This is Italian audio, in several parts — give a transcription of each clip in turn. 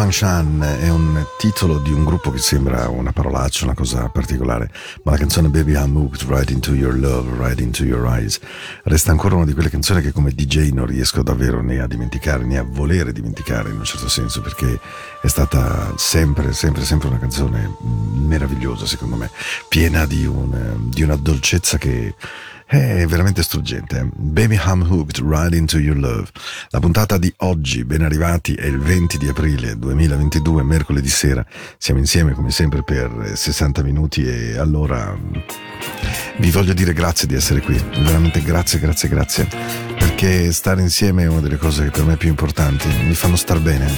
Function è un titolo di un gruppo che sembra una parolaccia, una cosa particolare, ma la canzone Baby I'm Moved Right Into Your Love, Right Into Your Eyes resta ancora una di quelle canzoni che come DJ non riesco davvero né a dimenticare né a volere dimenticare in un certo senso perché è stata sempre, sempre, sempre una canzone meravigliosa secondo me, piena di, un, di una dolcezza che È veramente struggente. eh? Baby I'm Hooked, Right Into Your Love. La puntata di oggi, ben arrivati, è il 20 di aprile 2022, mercoledì sera. Siamo insieme come sempre per 60 minuti e allora vi voglio dire grazie di essere qui. Veramente grazie, grazie, grazie. Perché stare insieme è una delle cose che per me è più importanti. Mi fanno star bene.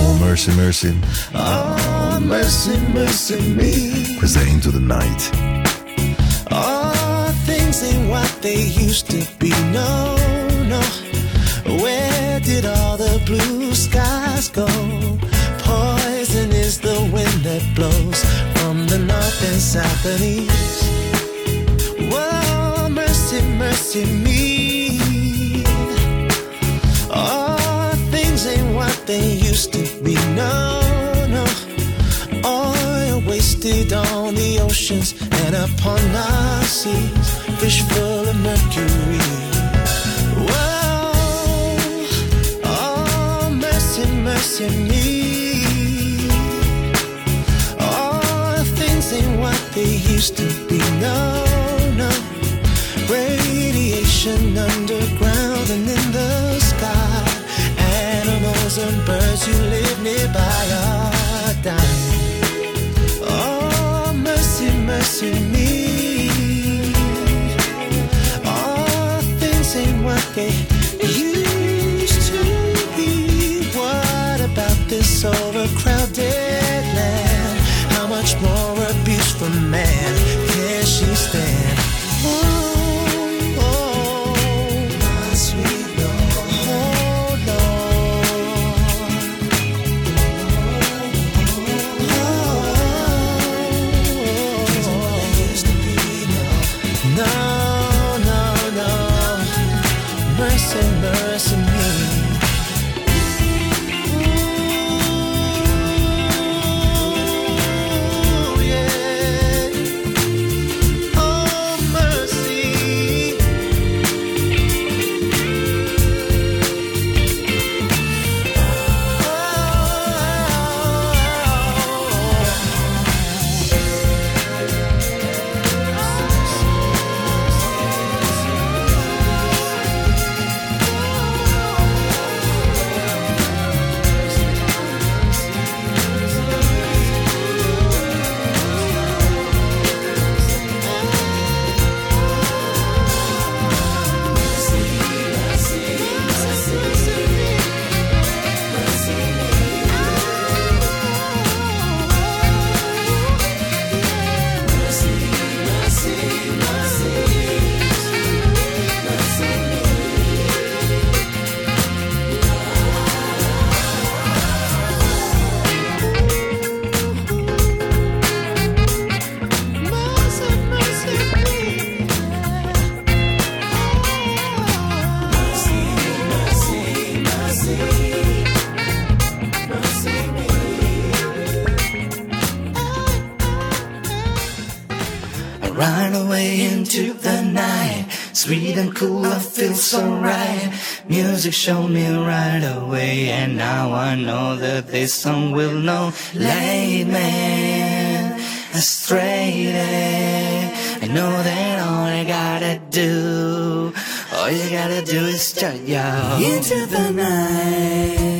Oh, mercy, mercy. Oh, mercy, mercy me. Questa è Into the Night. Oh, things ain't what they used to be. No, no. Where did all the blue skies go? Poison is the wind that blows from the north and south and east. Whoa, mercy, mercy me. Oh, things ain't what they used to be. No, no. Wasted on the oceans and upon our seas. Fish full of mercury. Whoa, oh, mercy, mercy me. Oh, things ain't what they used to be. No, no. Radiation underground and in the sky. Animals and birds who live nearby are dying. Mercy, me. Oh, things ain't what they used to be. What about this overcrowded land? How much more abuse from man can she stand? Music showed me right away, and now I know that this song will know. Late man, astray. I know that all I gotta do, all you gotta do is start yo into the night.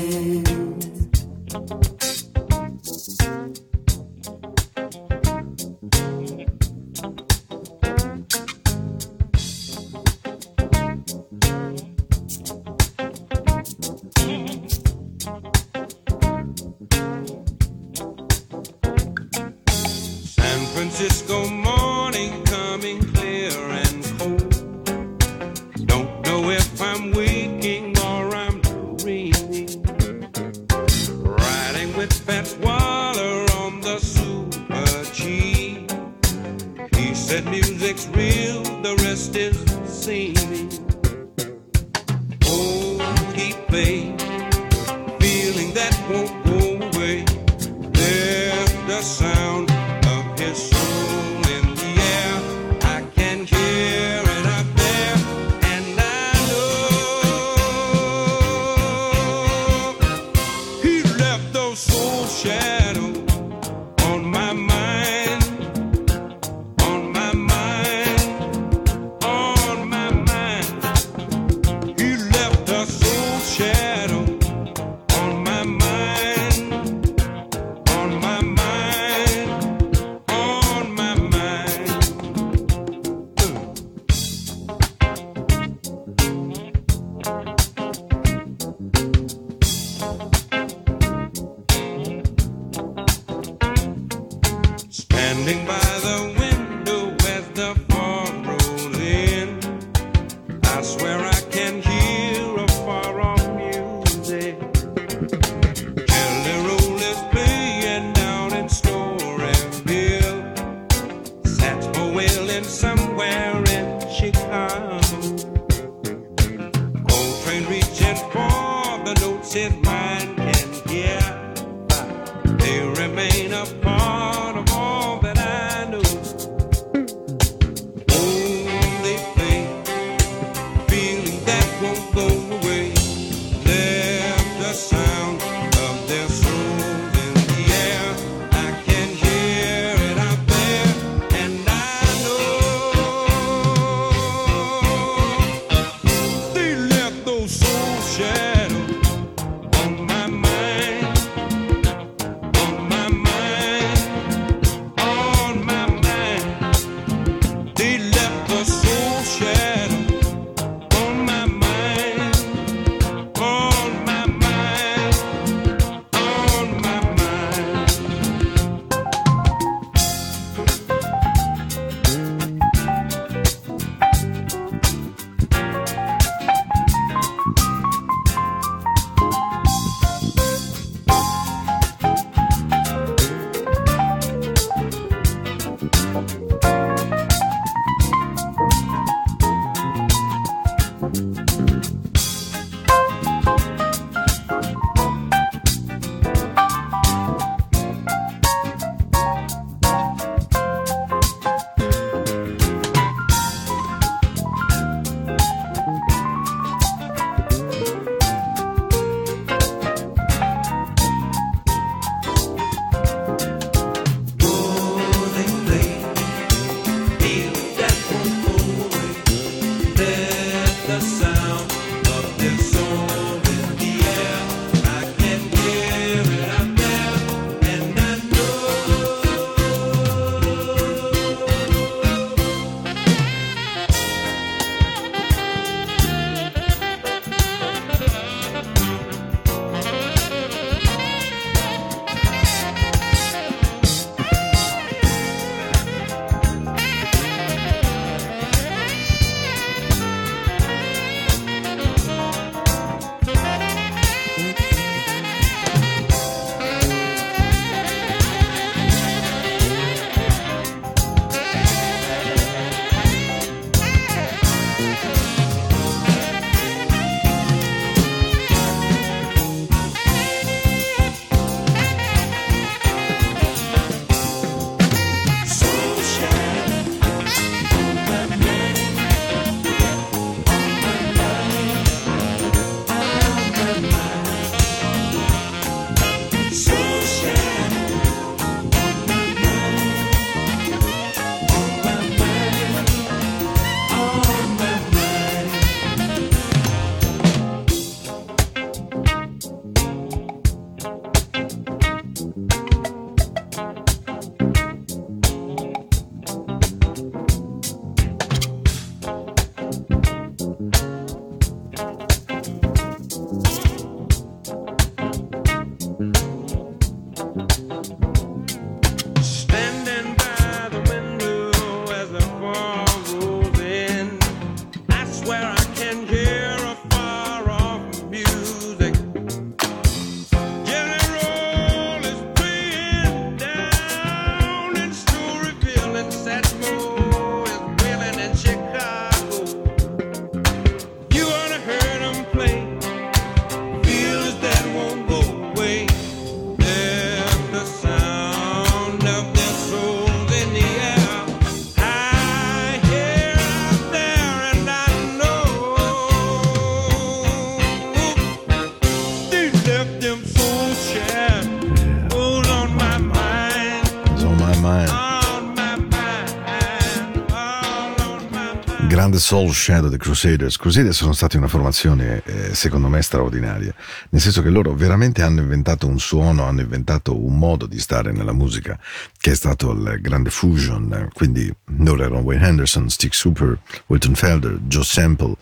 Soul Shadow The Crusaders. Crusaders sono stati una formazione eh, secondo me straordinaria, nel senso che loro veramente hanno inventato un suono, hanno inventato un modo di stare nella musica che è stato il grande fusion, quindi loro erano Wayne Henderson, Stick Super, Wilton Felder, Joe Sample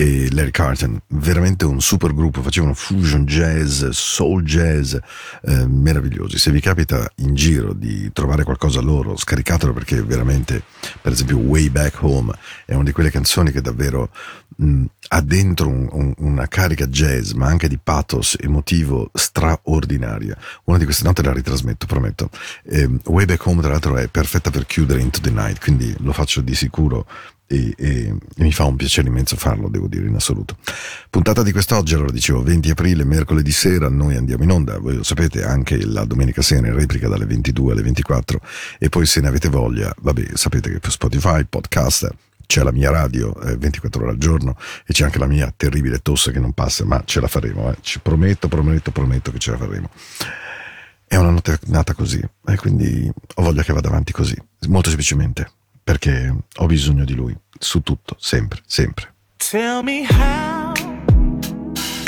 e Larry Carton, veramente un super gruppo, facevano fusion jazz, soul jazz, eh, meravigliosi. Se vi capita in giro di trovare qualcosa loro, scaricatelo perché veramente, per esempio, Way Back Home è una di quelle canzoni che davvero mh, ha dentro un, un, una carica jazz, ma anche di pathos emotivo straordinaria. Una di queste note la ritrasmetto, prometto. Eh, Way Back Home, tra l'altro, è perfetta per chiudere Into the Night, quindi lo faccio di sicuro e, e, e, mi fa un piacere immenso farlo, devo dire in assoluto. Puntata di quest'oggi, allora dicevo 20 aprile, mercoledì sera, noi andiamo in onda, voi lo sapete, anche la domenica sera in replica dalle 22 alle 24 e poi se ne avete voglia, vabbè, sapete che per Spotify, podcast, c'è la mia radio eh, 24 ore al giorno e c'è anche la mia terribile tosse che non passa, ma ce la faremo, eh. ci prometto, prometto, prometto che ce la faremo. È una notte nata così e quindi ho voglia che vada avanti così, molto semplicemente perché ho bisogno di lui, su tutto, sempre, sempre. Tell me how,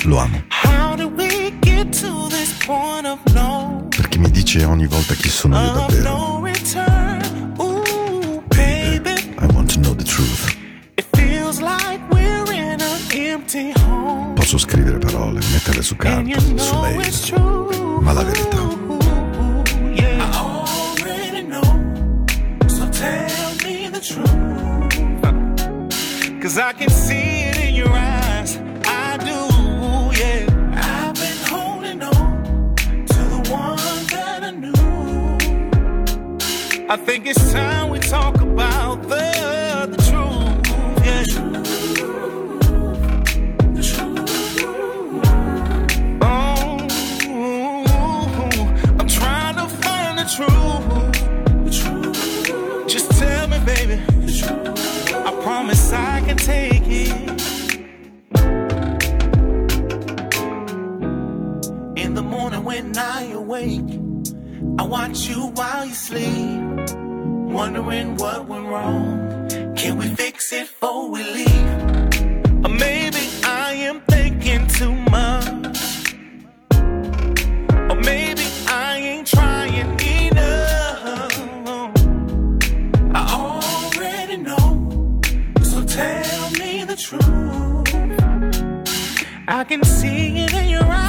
Lo amo. how did we get to this point of no, Perché mi dice ogni volta chi sono io davvero. no return? Ooh, baby, I want to know the truth. it feels like we're in an empty home. Posso scrivere parole, metterle su carta, su mail, ma la verità. Cause I can see it in your eyes. I do, yeah. I've been holding on to the one that I knew. I think it's time we talk about the, I awake, I watch you while you sleep. Wondering what went wrong. Can we fix it before we leave? Or maybe I am thinking too much. Or maybe I ain't trying enough. I already know. So tell me the truth. I can see it in your eyes,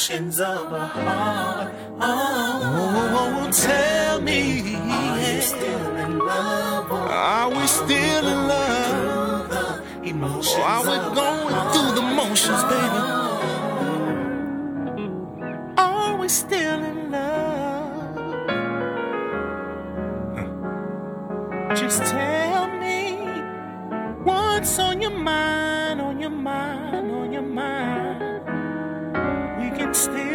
emotions of a heart? Oh, tell me, are you still in love are we still in love? Or are we oh, going through the motions, baby? Are we still in love? Just tell me what's on your mind, on your mind, We can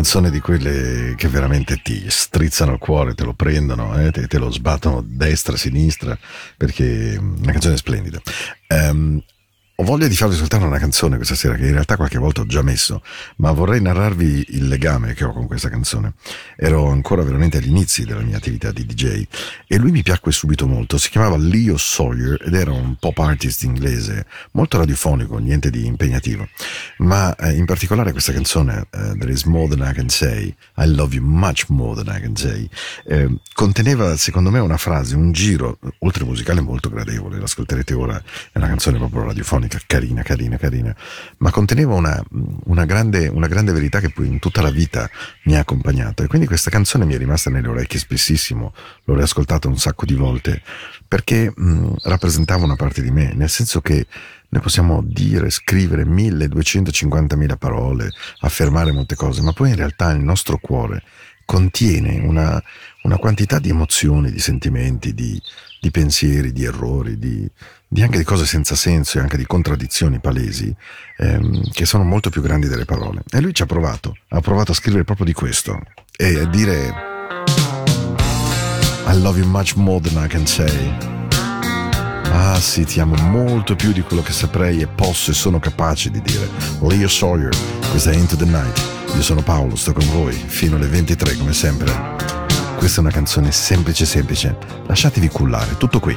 canzone di quelle che veramente ti strizzano il cuore, te lo prendono, eh, te, te lo sbattono destra, sinistra, perché è una canzone splendida. Ehm, ho voglia di farvi ascoltare una canzone questa sera che in realtà qualche volta ho già messo, ma vorrei narrarvi il legame che ho con questa canzone. Ero ancora veramente agli inizi della mia attività di DJ e lui mi piacque subito molto. Si chiamava Leo Sawyer ed era un pop artist inglese, molto radiofonico, niente di impegnativo. Ma eh, in particolare questa canzone, eh, There is More Than I Can Say, I Love You Much More Than I Can Say, eh, conteneva secondo me una frase, un giro, oltre musicale molto gradevole, l'ascolterete ora, è una canzone proprio radiofonica, carina, carina, carina, ma conteneva una, una grande, una grande verità che poi in tutta la vita mi ha accompagnato. E quindi questa canzone mi è rimasta nelle orecchie spessissimo, l'ho riascoltata un sacco di volte, perché mh, rappresentava una parte di me, nel senso che noi possiamo dire, scrivere 1250.000 parole, affermare molte cose, ma poi in realtà il nostro cuore contiene una, una quantità di emozioni, di sentimenti, di, di pensieri, di errori, di, di anche di cose senza senso e anche di contraddizioni palesi ehm, che sono molto più grandi delle parole. E lui ci ha provato, ha provato a scrivere proprio di questo e a dire I love you much more than I can say. Ah sì, ti amo molto più di quello che saprei e posso e sono capace di dire. Leo Sawyer, questa è Into the Night. Io sono Paolo, sto con voi fino alle 23 come sempre. Questa è una canzone semplice semplice. Lasciatevi cullare, tutto qui.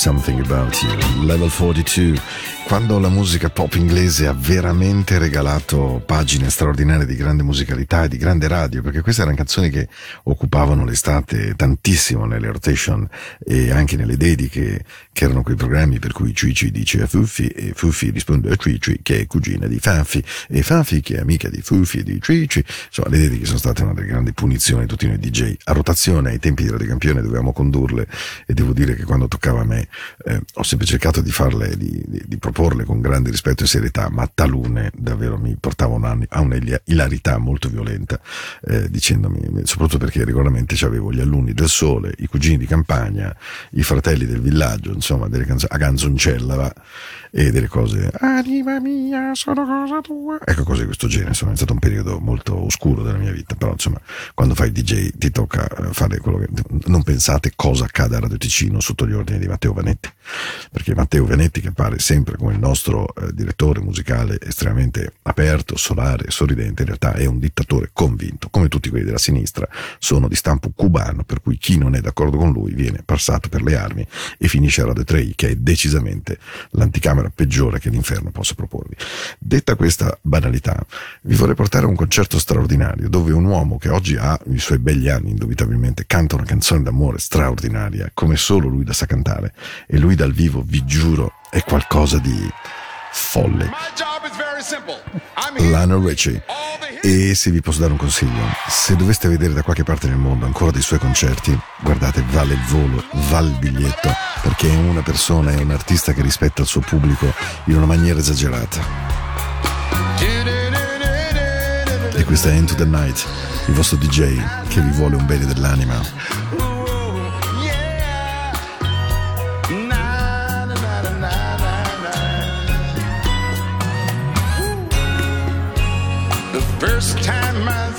Something about you. Level 42. Quando la musica pop inglese ha veramente regalato pagine straordinarie di grande musicalità e di grande radio, perché queste erano canzoni che occupavano l'estate tantissimo nelle rotation e anche nelle dediche, che erano quei programmi per cui Cici dice a Fuffi e Fuffi risponde a Cici che è cugina di Fanfi e Fanfi che è amica di Fuffi e di Cici. Insomma, le dediche sono state una delle grandi punizioni di tutti noi DJ. A rotazione, ai tempi di Radio Campione dovevamo condurle e devo dire che quando toccava a me eh, ho sempre cercato di farle, di, di, di proporle con grande rispetto e serietà, ma talune davvero mi portavano a, a una ilarità molto violenta, eh, dicendomi, soprattutto perché regolarmente avevo gli alunni del sole, i cugini di campagna, i fratelli del villaggio, insomma, delle canzoni a ganzoncella, e delle cose, anima mia, sono cosa tua, ecco cose di questo genere, insomma, è stato un periodo molto oscuro della mia vita, però insomma, quando fai DJ ti tocca fare quello che, non pensate cosa accade a Radio Ticino sotto gli ordini di Matteo Vanetti, perché Matteo Vanetti che appare sempre come il nostro eh, direttore musicale estremamente aperto, solare e sorridente, in realtà è un dittatore convinto, come tutti quelli della sinistra, sono di stampo cubano, per cui chi non è d'accordo con lui viene passato per le armi e finisce a Radio 3, che è decisamente l'anticamera peggiore che l'inferno possa proporvi. Detta questa banalità, vi vorrei portare a un concerto straordinario dove un uomo che oggi ha i suoi begli anni, indubitabilmente, canta una canzone d'amore straordinaria, come solo lui la sa cantare, e lui dal vivo, vi giuro, è qualcosa di folle. Lionel Richie. E se vi posso dare un consiglio, se doveste vedere da qualche parte nel mondo ancora dei suoi concerti, guardate, vale il volo, vale il biglietto, perché è una persona, è un artista che rispetta il suo pubblico in una maniera esagerata. E questa è Into the Night, il vostro DJ che vi vuole un bene dell'anima. First time I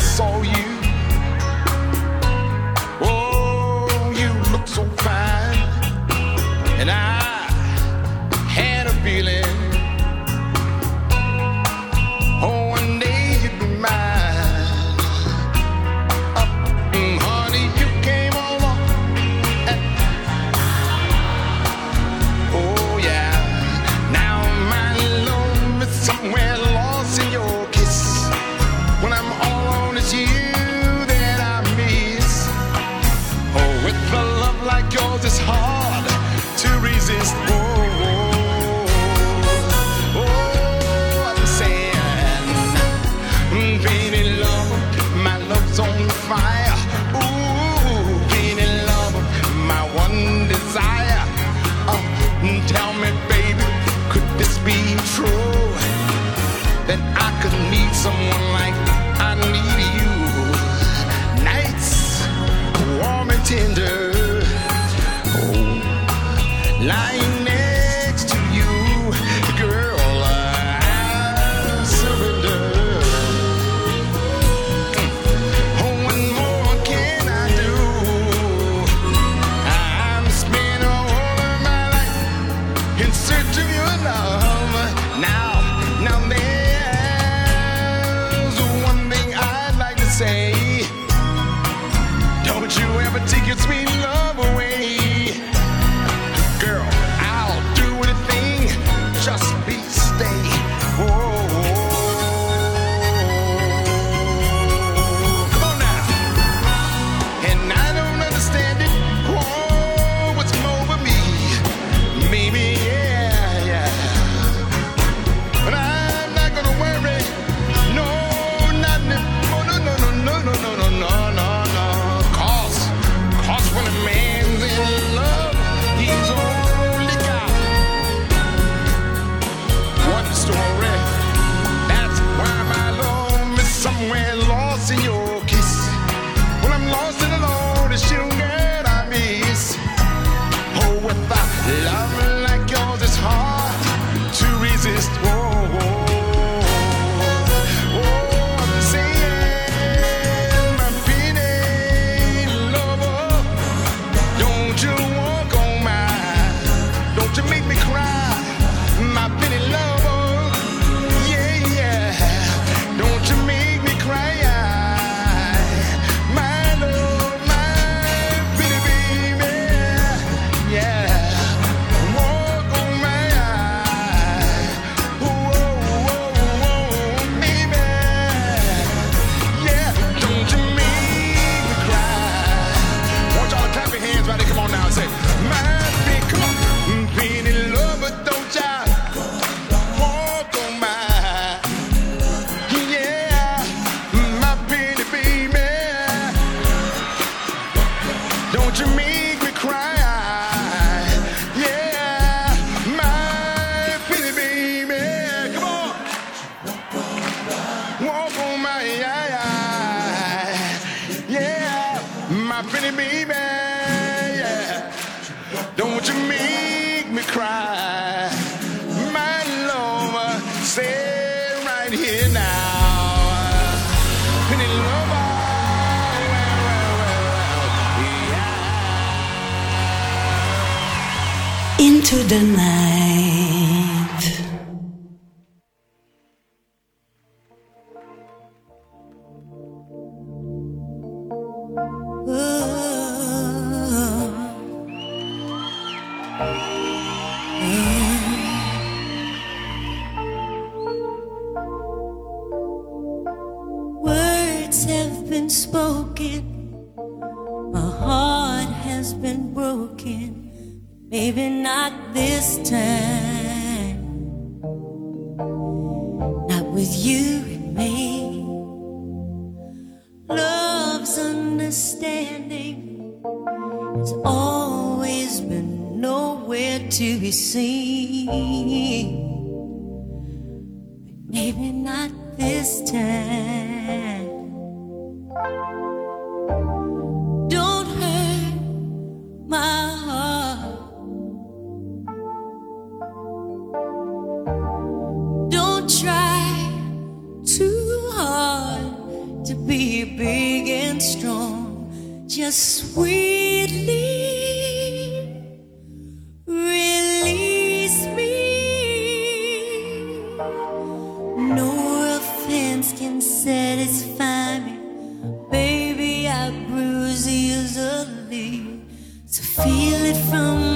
to deny. Baby, I bruise easily. So feel it from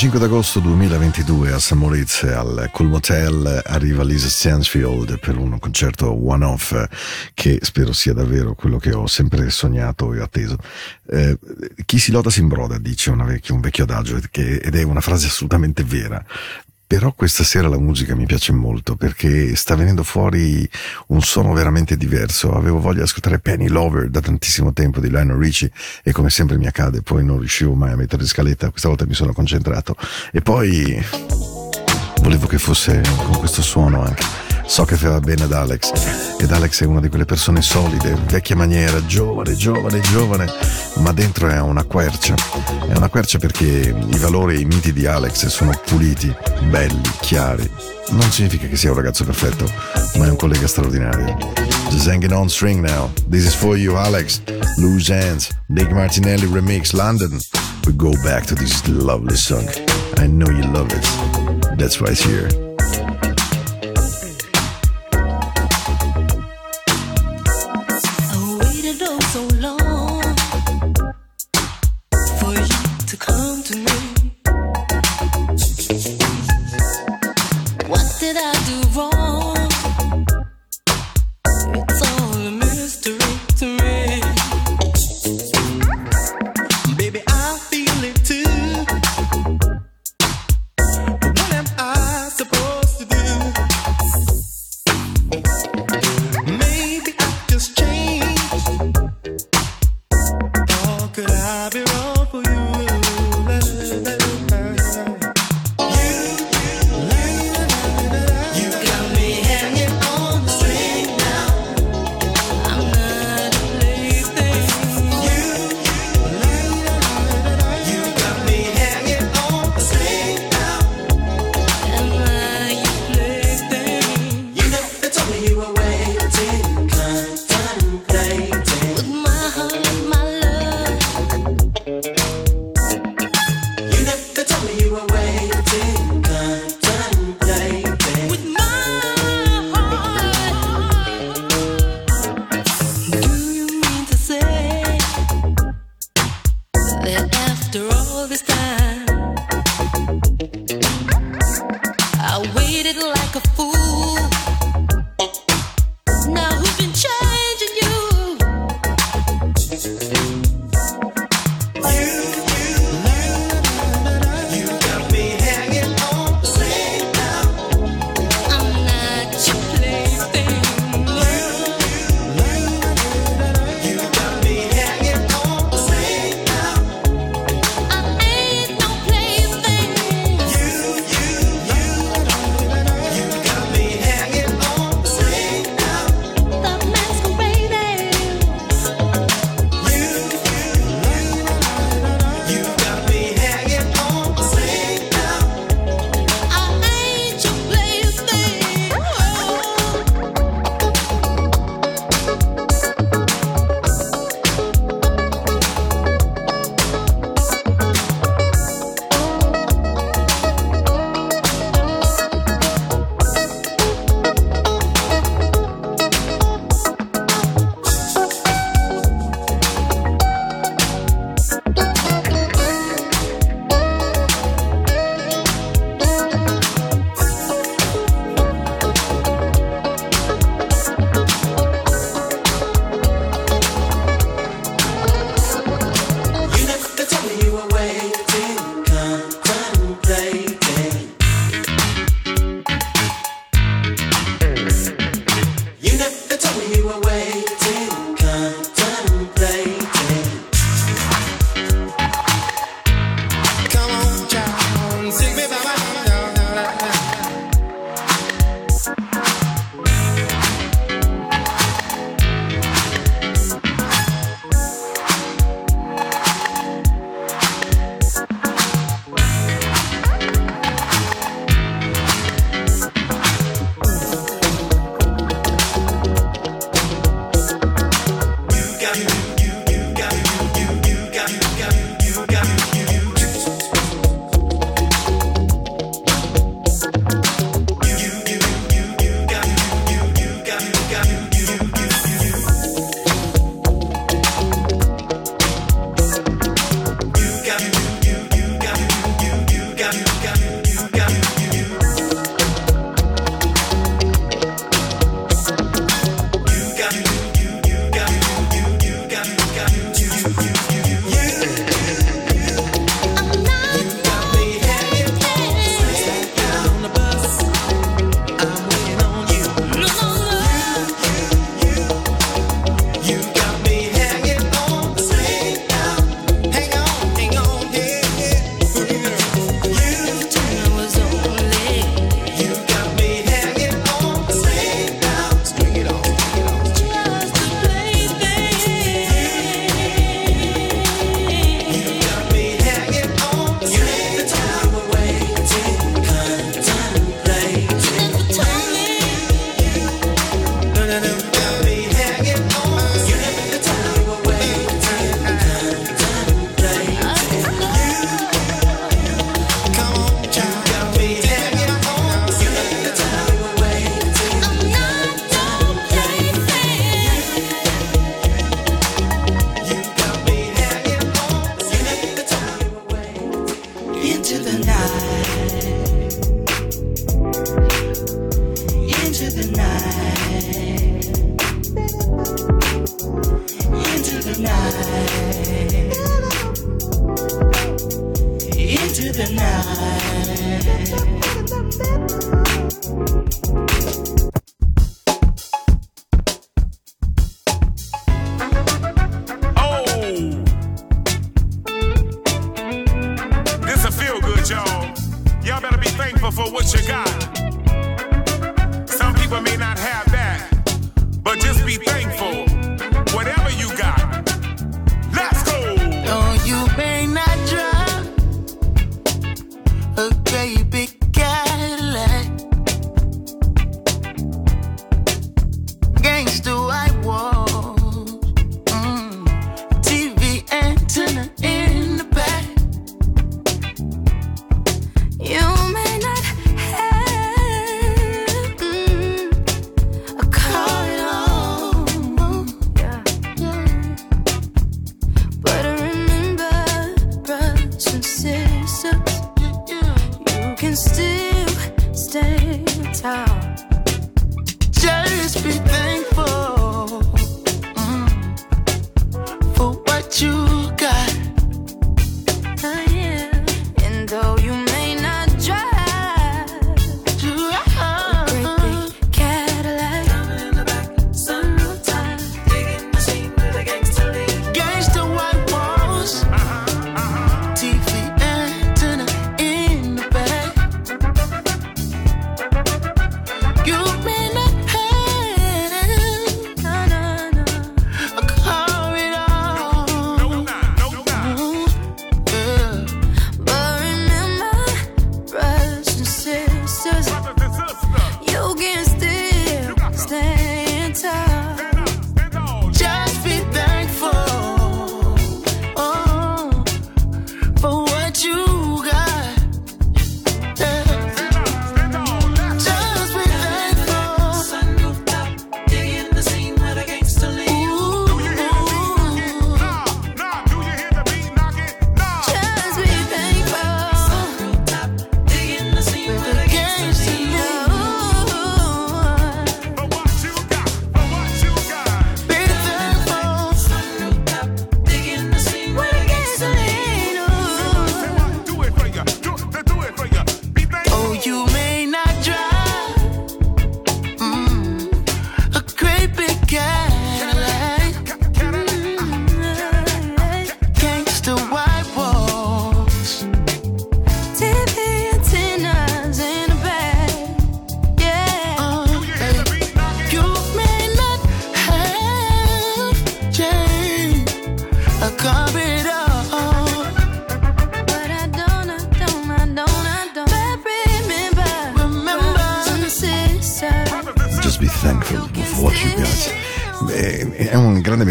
25 d'agosto 2022 a San Moritz al Colmotel arriva Lisa Stansfield per un concerto one-off che spero sia davvero quello che ho sempre sognato e atteso. Eh, chi si loda si imbroda, dice vecchia, un vecchio adagio ed è una frase assolutamente vera. Però questa sera la musica mi piace molto perché sta venendo fuori un suono veramente diverso. Avevo voglia di ascoltare Penny Lover da tantissimo tempo di Lionel Richie e come sempre mi accade, poi non riuscivo mai a mettere in scaletta, questa volta mi sono concentrato. E poi volevo che fosse con questo suono anche. So che fa bene ad Alex ed Alex è una di quelle persone solide, vecchia maniera, giovane, giovane, giovane, ma dentro è una quercia. È una quercia perché i valori e i miti di Alex sono puliti, belli, chiari. Non significa che sia un ragazzo perfetto, ma è un collega straordinario. Just hanging on string now. This is for you, Alex. Loose Hands, Big Martinelli remix, London. We go back to this lovely song. I know you love it. That's why it's here.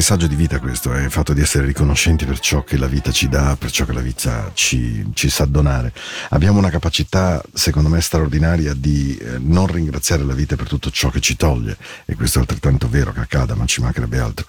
messaggio di vita questo, è il fatto di essere riconoscenti per ciò che la vita ci dà, per ciò che la vita ci, ci sa donare. Abbiamo una capacità, secondo me, straordinaria di eh, non ringraziare la vita per tutto ciò che ci toglie, e questo è altrettanto vero che accada, ma ci mancherebbe altro.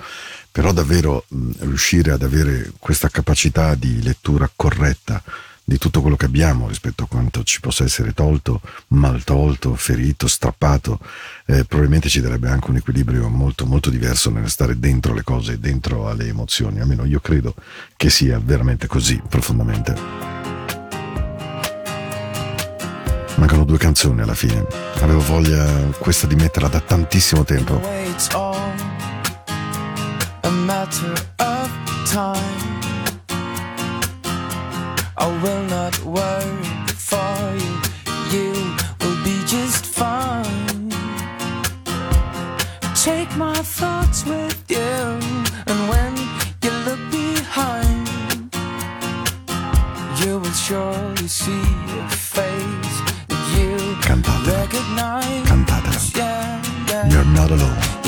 Però davvero mh, riuscire ad avere questa capacità di lettura corretta, di tutto quello che abbiamo rispetto a quanto ci possa essere tolto, mal tolto, ferito, strappato, eh, probabilmente ci darebbe anche un equilibrio molto, molto diverso nel stare dentro le cose, dentro alle emozioni. Almeno io credo che sia veramente così, profondamente. Mancano due canzoni alla fine. Avevo voglia questa di metterla da tantissimo tempo. I will not worry for you. You will be just fine. Take my thoughts with you, and when you look behind, you will surely see a face that you Cantata. recognize. Cantata. Yeah, yeah. You're not alone.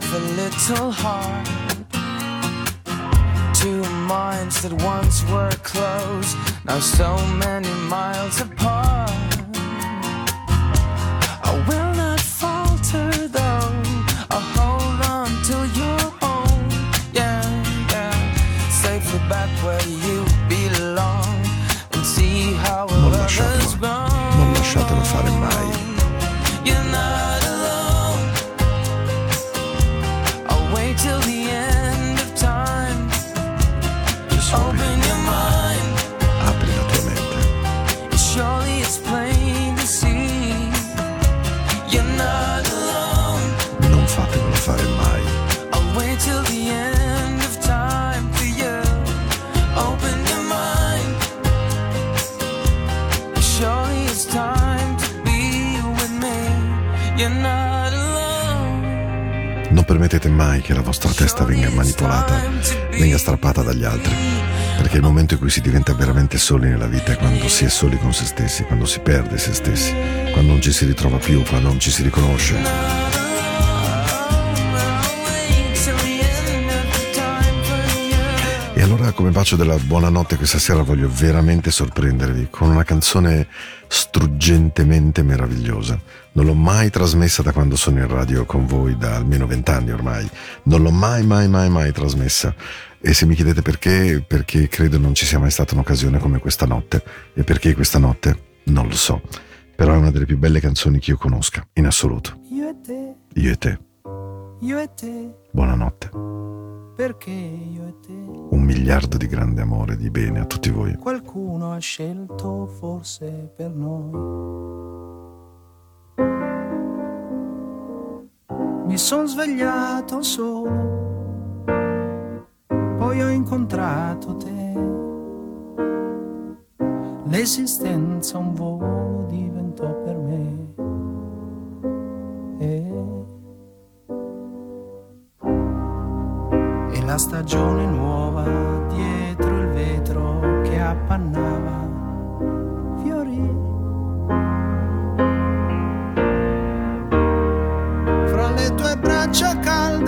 Life a little hard. Two minds that once were close, now so many miles apart. Dagli altri. Perché il momento in cui si diventa veramente soli nella vita è quando si è soli con se stessi, quando si perde se stessi, quando non ci si ritrova più, quando non ci si riconosce. Allora come bacio della buonanotte questa sera voglio veramente sorprendervi con una canzone struggentemente meravigliosa. Non l'ho mai trasmessa da quando sono in radio con voi, da almeno vent'anni ormai. Non l'ho mai, mai, mai, mai trasmessa. E se mi chiedete perché, perché credo non ci sia mai stata un'occasione come questa notte. E perché questa notte? Non lo so. Però è una delle più belle canzoni che io conosca, in assoluto. Io e te, Io e te. io e te, Buonanotte. Perché io e te? Un miliardo di grande amore di bene a tutti voi. Qualcuno ha scelto forse per noi. Mi son svegliato solo, poi ho incontrato te. L'esistenza un volo diventò la stagione nuova dietro il vetro che appannava fiorì. Fra le tue braccia calde